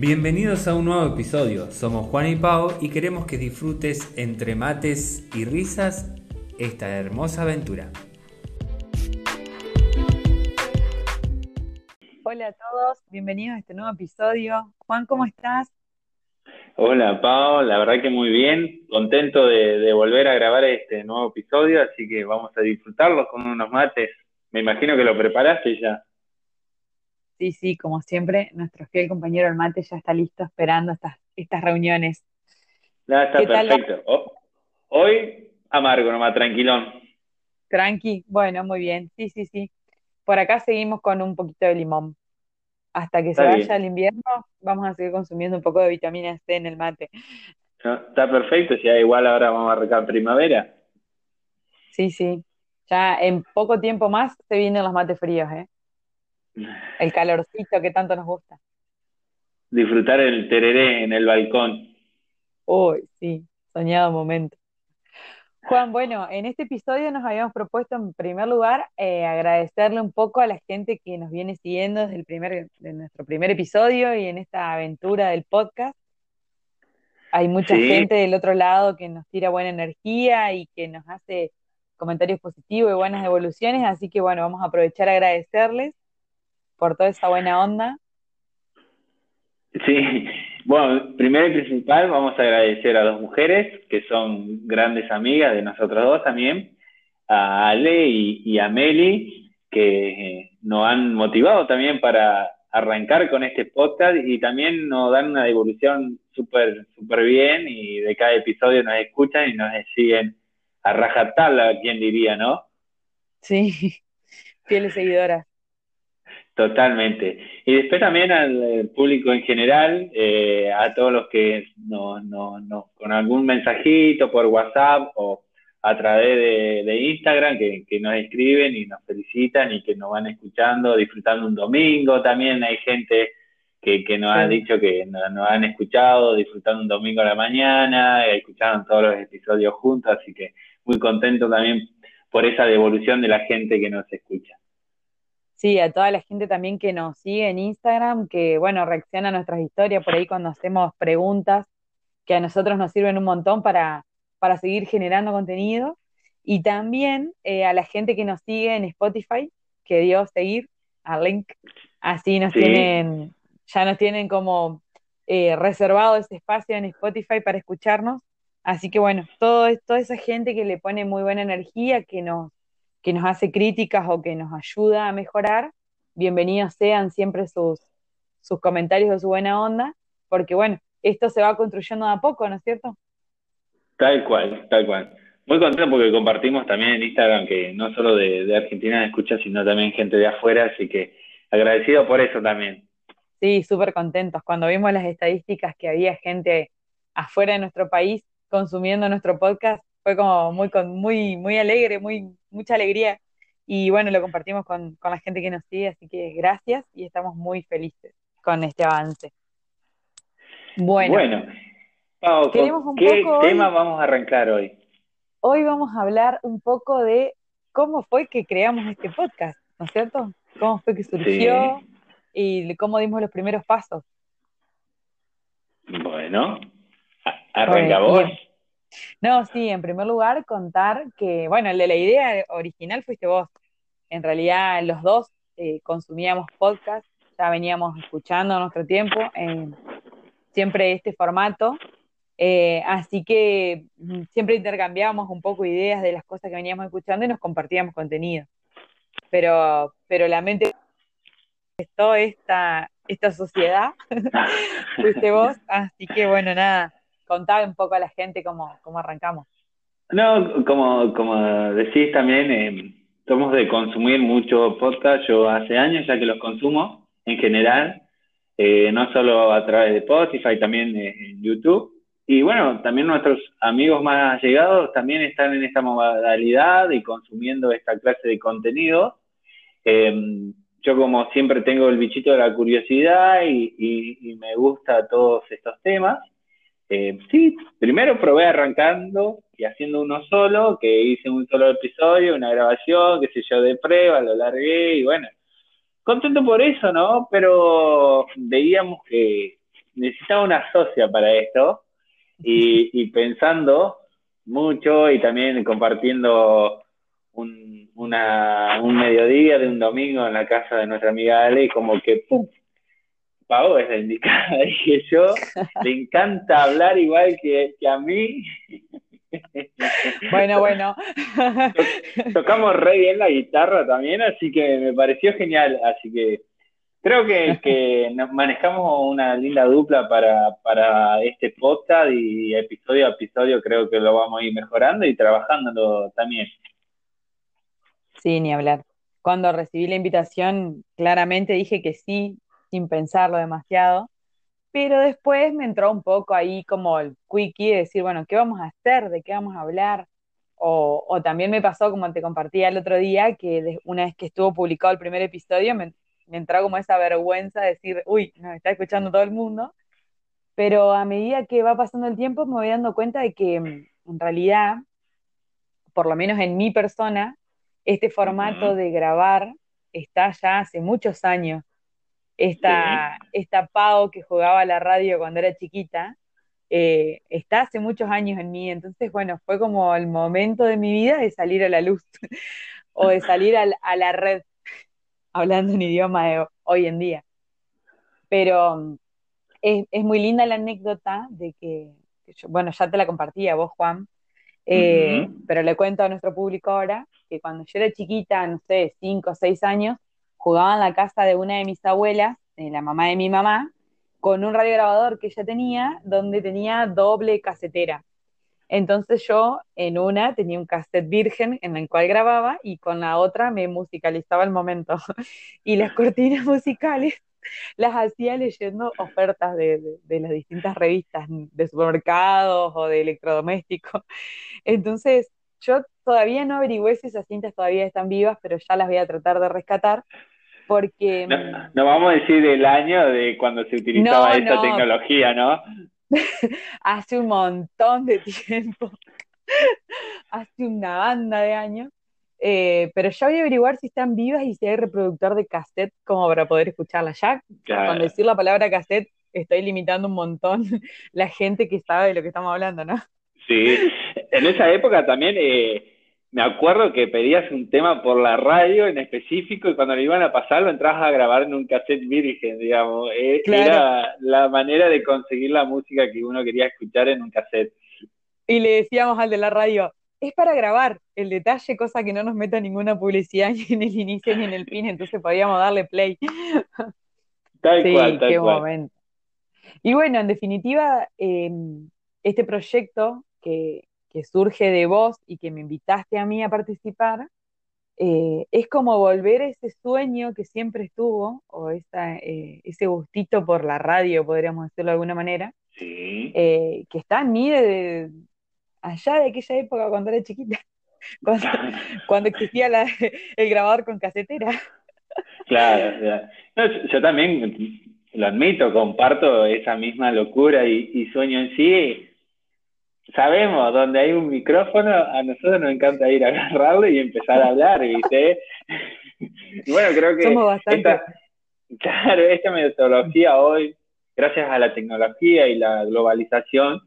Bienvenidos a un nuevo episodio. Somos Juan y Pau y queremos que disfrutes entre mates y risas esta hermosa aventura. Hola a todos, bienvenidos a este nuevo episodio. Juan, ¿cómo estás? Hola Pau, la verdad que muy bien, contento de, volver a grabar este nuevo episodio, así que vamos a disfrutarlo con unos mates. Me imagino que lo preparaste ya. Sí, sí, como siempre, nuestro fiel compañero el mate ya está listo esperando estas, estas reuniones. Ya está perfecto. hoy amargo nomás, tranquilón. Tranqui, bueno, muy bien. Sí, sí, sí. Por acá seguimos con un poquito de limón. Hasta que se vaya el invierno, vamos a seguir consumiendo un poco de vitamina C en el mate. está perfecto, si igual ahora vamos a arrancar primavera. Sí, sí. Ya en poco tiempo más se vienen los mates fríos, ¿eh? El calorcito que tanto nos gusta. Disfrutar el tereré en el balcón. Uy, sí, soñado momento. Juan, bueno, en este episodio nos habíamos propuesto en primer lugar eh, agradecerle un poco a la gente que nos viene siguiendo desde el primer, de nuestro primer episodio y en esta aventura del podcast. Hay mucha gente del otro lado que nos tira buena energía y que nos hace comentarios positivos y buenas evoluciones, así que bueno, vamos a aprovechar a agradecerles por toda esa buena onda. Sí, bueno, primero y principal vamos a agradecer a dos mujeres que son grandes amigas de nosotros dos también, a Ale y, a Meli, que eh, nos han motivado también para arrancar con este podcast y también nos dan una devolución súper súper bien y de cada episodio nos escuchan y nos siguen a rajatabla, quien diría, ¿no? Sí, fieles seguidoras. Totalmente. Y después también al público en general, eh, a todos los que no, no, no, con algún mensajito por WhatsApp o a través de, Instagram que, nos escriben y nos felicitan y que nos van escuchando, disfrutando un domingo. También hay gente que, que nos ha dicho que nos, han escuchado, disfrutando un domingo a la mañana, escucharon todos los episodios juntos, así que muy contento también por esa devolución de la gente que nos escucha. Sí, a toda la gente también que nos sigue en Instagram, que bueno, reacciona a nuestras historias por ahí cuando hacemos preguntas, que a nosotros nos sirven un montón para, para seguir generando contenido. Y también eh, a la gente que nos sigue en Spotify, que dio seguir al link. Así nos tienen, ya nos tienen como eh, reservado ese espacio en Spotify para escucharnos. Así que bueno, todo, toda esa gente que le pone muy buena energía, que nos que nos hace críticas o que nos ayuda a mejorar, bienvenidos sean siempre sus, sus comentarios de su buena onda, porque bueno, esto se va construyendo de a poco, ¿no es cierto? Tal cual, tal cual. Muy contento porque compartimos también en Instagram que no solo de, de Argentina escucha, sino también gente de afuera, así que agradecido por eso también. Sí, súper contentos. Cuando vimos las estadísticas que había gente afuera de nuestro país consumiendo nuestro podcast, fue como muy, muy, muy alegre, muy, mucha alegría. Y bueno, lo compartimos con, la gente que nos sigue, así que gracias y estamos muy felices con este avance. Bueno, bueno ¿qué tema vamos a arrancar hoy? Hoy vamos a hablar un poco de cómo fue que creamos este podcast, ¿no es cierto? ¿Cómo fue que surgió y cómo dimos los primeros pasos? Bueno, arranca vos. No, sí, en primer lugar contar que, bueno, de la idea original fuiste vos. En realidad los dos eh, consumíamos podcast, ya veníamos escuchando nuestro tiempo, en siempre este formato, eh, así que mm, siempre intercambiábamos un poco ideas de las cosas que veníamos escuchando y nos compartíamos contenido. Pero, pero la mente esta, esta sociedad, fuiste vos, así que bueno, nada, contá un poco a la gente cómo, cómo arrancamos. No, como, como decís también, eh, somos de consumir mucho podcast. Yo hace años ya que los consumo en general, eh, no solo a través de Spotify, también en YouTube. Y bueno, también nuestros amigos más llegados también están en esta modalidad y consumiendo esta clase de contenido. Em, yo como siempre tengo el bichito de la curiosidad y, y me gusta todos estos temas. Eh, sí, primero probé arrancando y haciendo uno solo, que hice un solo episodio, una grabación, qué sé yo, de prueba, lo largué y bueno, contento por eso, ¿no? Pero veíamos que, necesitaba una socia para esto y, pensando mucho y también compartiendo un, una, un mediodía de un domingo en la casa de nuestra amiga Ale, como que ¡pum! Pau es la indicada. Dije yo, le encanta hablar igual que, que a mí. Bueno, bueno. Tocamos re bien la guitarra también, así que me pareció genial. Así que creo que, que manejamos una linda dupla para, para este podcast y episodio a episodio creo que lo vamos a ir mejorando y trabajándolo también. Sí, ni hablar. Cuando recibí la invitación, claramente dije que sí, sin pensarlo demasiado pero después me entró un poco ahí como el quickie de decir, bueno, ¿qué vamos a hacer? ¿De qué vamos a hablar? O, también me pasó, como te compartía el otro día, que una vez que estuvo publicado el primer episodio, me, entró como esa vergüenza de decir, uy, nos está escuchando todo el mundo. Pero a medida que va pasando el tiempo, me voy dando cuenta de que mm, en realidad, por lo menos en mi persona, este formato de grabar está ya hace muchos años esta, esta Pau que jugaba a la radio cuando era chiquita, eh, está hace muchos años en mí, entonces bueno, fue como el momento de mi vida de salir a la luz o de salir a, la red, hablando en idioma de hoy en día. Pero mm, es, muy linda la anécdota de que, bueno, ya te la compartí a vos, Juan, eh, pero le cuento a nuestro público ahora que cuando yo era chiquita, no sé, cinco o seis años, jugaba en la casa de una de mis abuelas, la mamá de mi mamá, con un radiograbador que ella tenía, donde tenía doble casetera. Entonces yo en una tenía un cassette virgen en el cual grababa y con la otra me musicalizaba el momento. y las cortinas musicales las hacía leyendo ofertas de, de, las distintas revistas de supermercados o de electrodomésticos. Entonces yo todavía no averigüé si esas cintas todavía están vivas, pero ya las voy a tratar de rescatar porque... No, vamos a decir el año de cuando se utilizaba esta tecnología, ¿no? Hace un montón de tiempo, hace una banda de años, eh, pero ya voy a averiguar si están vivas y si hay reproductor de cassette como para poder escucharlas. Ya con decir la palabra cassette estoy limitando un montón la gente que sabe de lo que estamos hablando, ¿no? Sí, en esa época también... Eh me acuerdo que pedías un tema por la radio en específico y cuando lo iban a pasar lo entrabas a grabar en un cassette virgen, digamos. Eh, era la manera de conseguir la música que uno quería escuchar en un cassette. Y le decíamos al de la radio, es para grabar el detalle, cosa que no nos meta ninguna publicidad ni en el inicio ni en el fin, entonces podíamos darle play. Tal cual, tal qué momento. Y bueno, en definitiva, em, este proyecto que, que surge de vos y que me invitaste a mí a participar, eh, es como volver a ese sueño que siempre estuvo, o esa, eh, ese gustito por la radio, podríamos decirlo de alguna manera, eh, que está en mí de, allá de aquella época cuando era chiquita, cuando, existía el grabador con casetera. Claro, yo también lo admito, comparto esa misma locura y, y sueño en sí sabemos, donde hay un micrófono, a nosotros nos encanta ir a agarrarlo y empezar a hablar, ¿viste? y bueno, creo que esta, claro, esta metodología hoy, gracias a la tecnología y la globalización,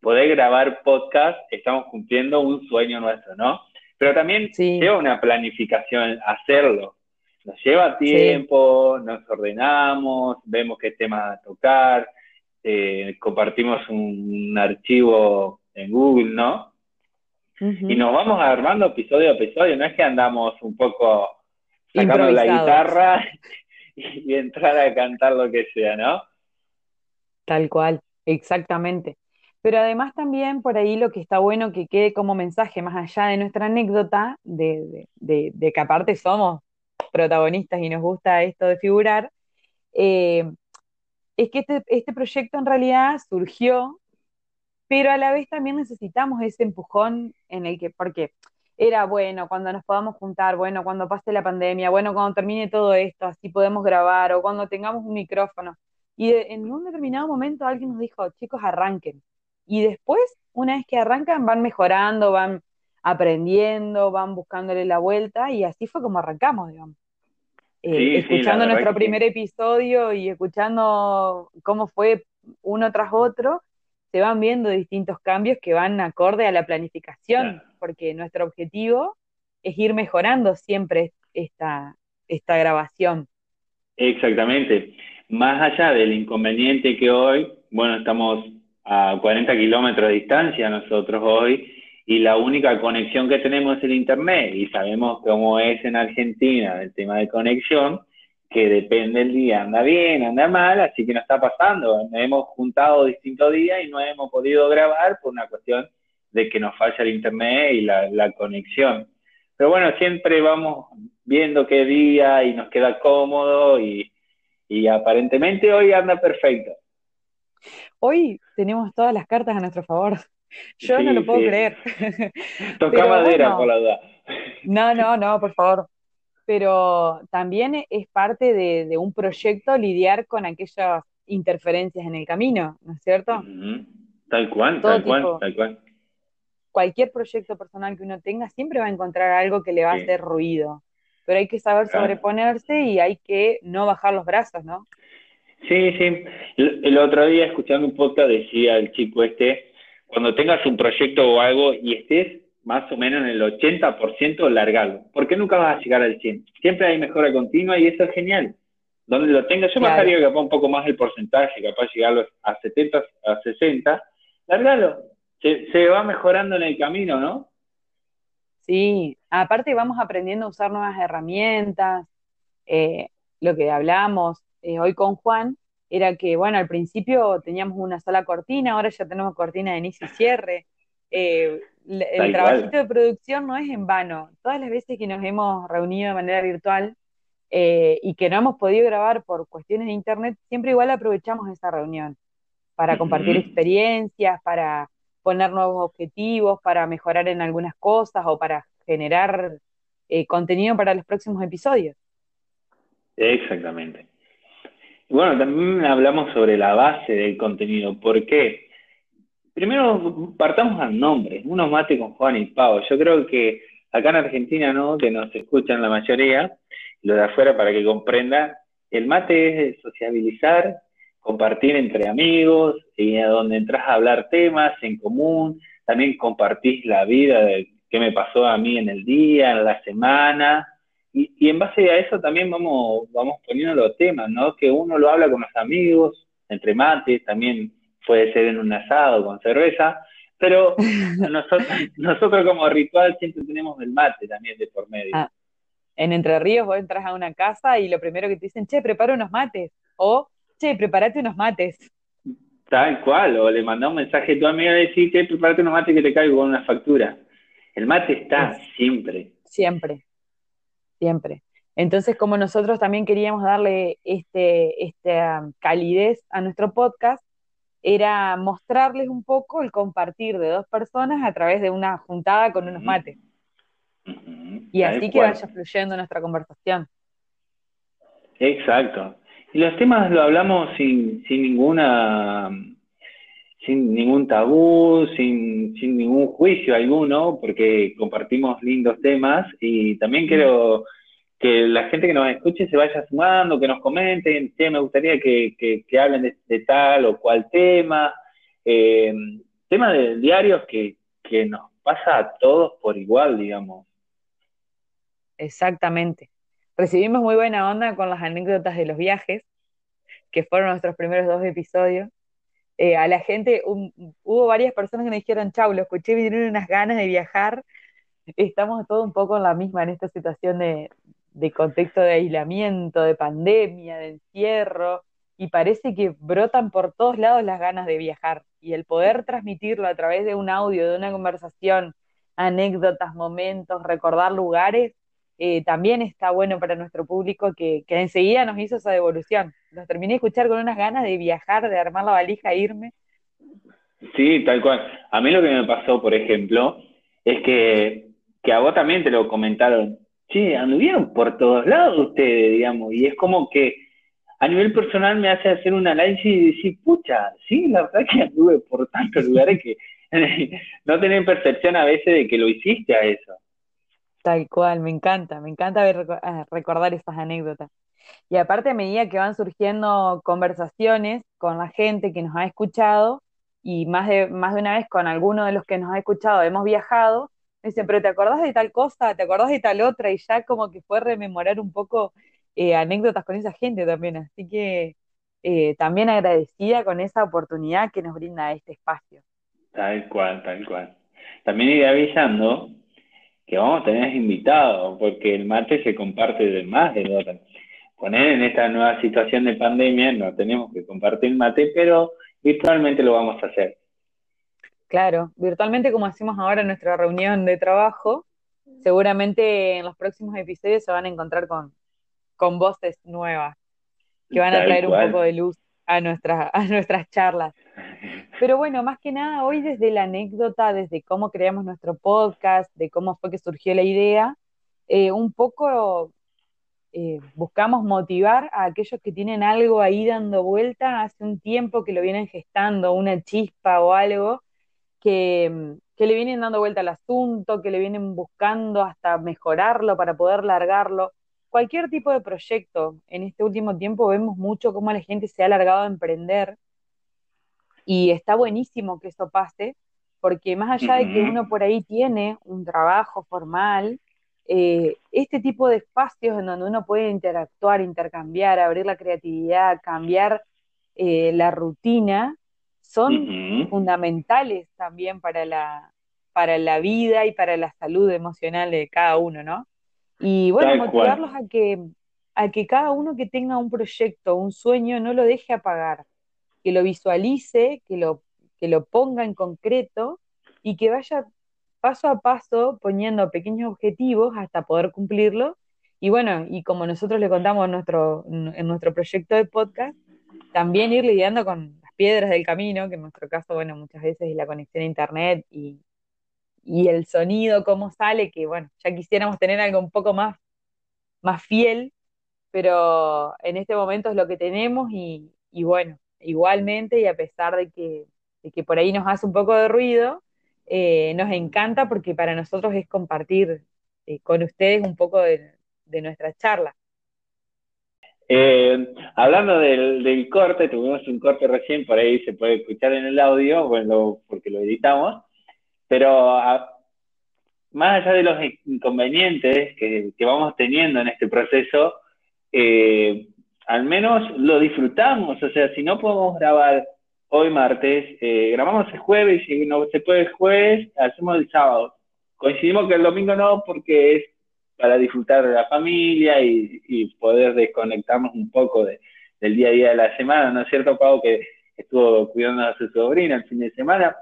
poder grabar podcast, estamos cumpliendo un sueño nuestro, ¿no? Pero también lleva una planificación hacerlo. Nos lleva tiempo, nos ordenamos, vemos qué tema tocar, eh, compartimos un archivo en Google, ¿no? Y nos vamos armando episodio a episodio, no es que andamos un poco sacando la guitarra y, entrar a cantar lo que sea, ¿no? Tal cual, exactamente. Pero además también por ahí lo que está bueno que quede como mensaje, más allá de nuestra anécdota, de, que aparte somos protagonistas y nos gusta esto de figurar, eh, es que este, este proyecto en realidad surgió pero a la vez también necesitamos ese empujón en el que, porque era bueno cuando nos podamos juntar, bueno cuando pase la pandemia, bueno cuando termine todo esto, así podemos grabar, o cuando tengamos un micrófono. Y en un determinado momento alguien nos dijo, chicos, arranquen. Y después, una vez que arrancan, van mejorando, van aprendiendo, van buscándole la vuelta, y así fue como arrancamos, digamos. Eh, escuchando nuestro primer episodio y escuchando cómo fue uno tras otro, se van viendo distintos cambios que van acorde a la planificación, porque nuestro objetivo es ir mejorando siempre esta, esta grabación. Exactamente. Más allá del inconveniente que hoy, bueno, estamos a 40 kilómetros de distancia nosotros hoy, y la única conexión que tenemos es el Internet, y sabemos cómo es en Argentina el tema de conexión, que depende del día, anda bien, anda mal, así que no está pasando. hemos juntado distintos días y no hemos podido grabar por una cuestión de que nos falla el internet y la, conexión. Pero bueno, siempre vamos viendo qué día y nos queda cómodo y, aparentemente hoy anda perfecto. Hoy tenemos todas las cartas a nuestro favor. Yo no lo puedo creer. Toca madera, por la duda. No, no, no, por favor pero también es parte de, un proyecto lidiar con aquellas interferencias en el camino, ¿no es cierto? Tal cual, tal cual, tal cual. Cualquier proyecto personal que uno tenga siempre va a encontrar algo que le va a hacer ruido, pero hay que saber sobreponerse y hay que no bajar los brazos, ¿no? Sí, sí. El, otro día escuchando un podcast decía el chico este, cuando tengas un proyecto o algo y estés más o menos en el 80% largarlo, porque nunca vas a llegar al 100. Siempre hay mejora continua y eso es genial. Donde lo tengas, yo bajaría capaz un poco más el porcentaje, capaz llegarlo a 70, a 60, largalo. Se, va mejorando en el camino, ¿no? Sí, aparte vamos aprendiendo a usar nuevas herramientas. Eh, lo que hablamos eh, hoy con Juan era que, bueno, al principio teníamos una sola cortina, ahora ya tenemos cortina de inicio y cierre. Eh, el trabajito de producción no es en vano. Todas las veces que nos hemos reunido de manera virtual eh, y que no hemos podido grabar por cuestiones de internet, siempre igual aprovechamos esa reunión para compartir experiencias, para poner nuevos objetivos, para mejorar en algunas cosas o para generar eh, contenido para los próximos episodios. Exactamente. Bueno, también hablamos sobre la base del contenido. ¿Por qué? Primero, partamos al nombre, unos mate con Juan y Pau. Yo creo que acá en Argentina, ¿no? Que nos escuchan la mayoría, lo de afuera para que comprendan, el mate es sociabilizar, compartir entre amigos, y a donde entras a hablar temas en común, también compartís la vida de qué me pasó a mí en el día, en la semana, y, y en base a eso también vamos, vamos poniendo los temas, ¿no? Que uno lo habla con los amigos, entre mates, también puede ser en un asado con cerveza, pero nosotros, nosotros como ritual siempre tenemos el mate también de por medio. Ah, en Entre Ríos vos entras a una casa y lo primero que te dicen, che, prepara unos mates, o che, prepárate unos mates. Tal cual, o le mandás un mensaje a tu amiga y decís, che, prepárate unos mates que te caigo con una factura. El mate está siempre. Siempre, siempre. Entonces, como nosotros también queríamos darle este, esta calidez a nuestro podcast, era mostrarles un poco el compartir de dos personas a través de una juntada con unos mates. Y así que vaya fluyendo nuestra conversación. Exacto. Y los temas lo hablamos sin, sin ninguna sin ningún tabú, sin, sin ningún juicio alguno, porque compartimos lindos temas y también quiero que la gente que nos escuche se vaya sumando, que nos comenten, che, me gustaría que, que, hablen de, tal o cual tema, eh, tema de diarios que, que nos pasa a todos por igual, digamos. Exactamente. Recibimos muy buena onda con las anécdotas de los viajes, que fueron nuestros primeros dos episodios. Eh, a la gente, hubo varias personas que me dijeron, chau, lo escuché, me dieron unas ganas de viajar. Estamos todos un poco en la misma en esta situación de, de contexto de aislamiento, de pandemia, de encierro, y parece que brotan por todos lados las ganas de viajar. Y el poder transmitirlo a través de un audio, de una conversación, anécdotas, momentos, recordar lugares, eh, también está bueno para nuestro público que, que, enseguida nos hizo esa devolución. Los terminé de escuchar con unas ganas de viajar, de armar la valija e irme. Sí, tal cual. A mí lo que me pasó, por ejemplo, es que, que a vos también te lo comentaron sí, anduvieron por todos lados ustedes, digamos, y es como que a nivel personal me hace hacer un análisis y decir, pucha, sí, la verdad que anduve por tantos lugares que no tener percepción a veces de que lo hiciste a eso. Tal cual, me encanta, me encanta ver, ah, recordar esas anécdotas. Y aparte, a medida que van surgiendo conversaciones con la gente que nos ha escuchado, y más de, más de una vez con alguno de los que nos ha escuchado hemos viajado, me dicen, pero ¿te acordás de tal cosa? ¿Te acordás de tal otra? Y ya como que fue rememorar un poco eh, anécdotas con esa gente también. Así que eh, también agradecida con esa oportunidad que nos brinda este espacio. Tal cual, tal cual. También iré avisando que vamos a tener invitados, porque el mate se comparte de más de dos. Poner en esta nueva situación de pandemia no tenemos que compartir mate, pero virtualmente lo vamos a hacer. Claro, virtualmente como hacemos ahora en nuestra reunión de trabajo, seguramente en los próximos episodios se van a encontrar con, con voces nuevas que van a traer un poco de luz a, nuestra, a nuestras charlas. Pero bueno, más que nada, hoy desde la anécdota, desde cómo creamos nuestro podcast, de cómo fue que surgió la idea, eh, un poco eh, buscamos motivar a aquellos que tienen algo ahí dando vuelta. Hace un tiempo que lo vienen gestando, una chispa o algo, que, que le vienen dando vuelta al asunto, que le vienen buscando hasta mejorarlo para poder largarlo cualquier tipo de proyecto. En este último tiempo vemos mucho cómo la gente se ha alargado a emprender y está buenísimo que eso pase, porque más allá de que uno por ahí tiene un trabajo formal, eh, este tipo de espacios en donde uno puede interactuar, intercambiar, abrir la creatividad, cambiar eh, la rutina, son fundamentales también para la, para la vida y para la salud emocional de cada uno, ¿no? Y bueno, motivarlos a que, a que cada uno que tenga un proyecto, un sueño, no lo deje apagar, que lo visualice, que lo, que lo ponga en concreto y que vaya paso a paso poniendo pequeños objetivos hasta poder cumplirlo. Y bueno, y como nosotros le contamos en nuestro, en nuestro proyecto de podcast, también ir lidiando con piedras del camino, que en nuestro caso, bueno, muchas veces es la conexión a internet y, y el sonido, cómo sale, que bueno, ya quisiéramos tener algo un poco más, más fiel, pero en este momento es lo que tenemos y, bueno, igualmente y a pesar de que, que, por ahí nos hace un poco de ruido, eh, nos encanta porque para nosotros es compartir eh, con ustedes un poco de, nuestra charla. Eh, hablando del, del, corte, tuvimos un corte recién, por ahí se puede escuchar en el audio, bueno, porque lo editamos, pero más allá de los inconvenientes que, vamos teniendo en este proceso, eh, al menos lo disfrutamos. O sea, si no podemos grabar hoy martes, eh, grabamos el jueves y si no se puede el jueves, hacemos el sábado. Coincidimos que el domingo no porque es para disfrutar de la familia y, poder desconectarnos un poco del día a día de la semana, ¿no es cierto, Pau, que estuvo cuidando a su sobrina el fin de semana?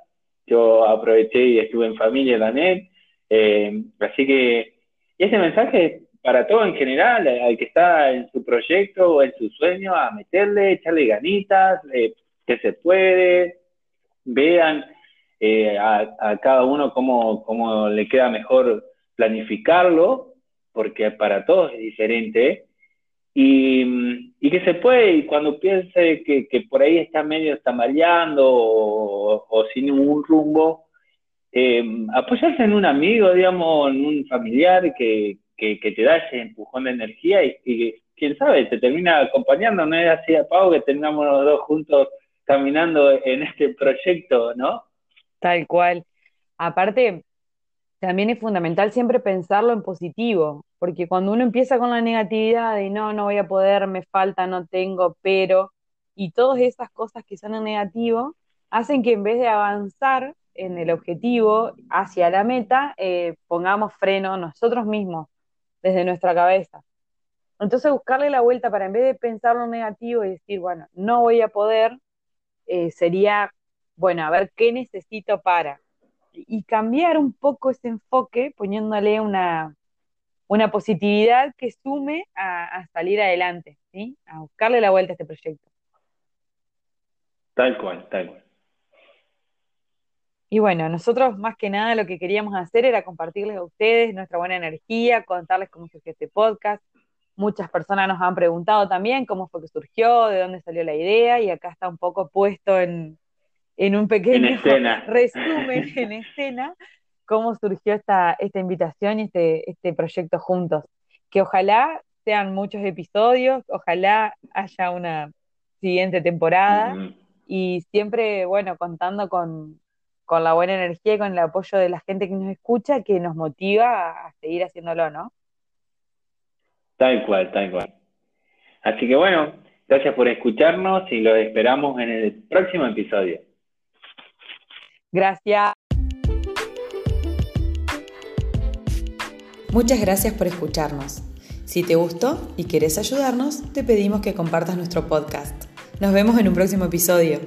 yo aproveché y estuve en familia también. Eh, así que ese mensaje para todo en general, al que está en su proyecto o en su sueño, a meterle, echarle ganitas, eh, que se puede, vean eh, a, cada uno cómo, cómo le queda mejor planificarlo, porque para todos es diferente, y, y, que se puede, y cuando piense que, que por ahí está medio tambaleando o, o sin ningún rumbo, eh, apoyarse en un amigo, digamos, en un familiar que, que, te da ese empujón de energía y, y, quién sabe, te termina acompañando, no es así a Pau que terminamos los dos juntos caminando en este proyecto, ¿no? Tal cual. Aparte, también es fundamental siempre pensarlo en positivo, porque cuando uno empieza con la negatividad de no, no voy a poder, me falta, no tengo, pero, y todas esas cosas que son en negativo, hacen que en vez de avanzar en el objetivo hacia la meta, eh, pongamos freno nosotros mismos, desde nuestra cabeza. Entonces buscarle la vuelta para en vez de pensar lo negativo y decir, bueno, no voy a poder, eh, sería, bueno, a ver qué necesito para. Y cambiar un poco ese enfoque poniéndole una, una positividad que sume a, salir adelante, ¿sí? a buscarle la vuelta a este proyecto. Tal cual, tal cual. Y bueno, nosotros más que nada lo que queríamos hacer era compartirles a ustedes nuestra buena energía, contarles cómo surgió este podcast. Muchas personas nos han preguntado también cómo fue que surgió, de dónde salió la idea, y acá está un poco puesto en, un pequeño resumen en escena cómo surgió esta, esta invitación y este, este proyecto juntos. Que ojalá sean muchos episodios, ojalá haya una siguiente temporada y siempre, bueno, contando con, con la buena energía y con el apoyo de la gente que nos escucha, que nos motiva a seguir haciéndolo, ¿no? Tal cual, tal cual. Así que bueno, gracias por escucharnos y los esperamos en el próximo episodio. Gracias. Muchas gracias por escucharnos. Si te gustó y quieres ayudarnos, te pedimos que compartas nuestro podcast. Nos vemos en un próximo episodio.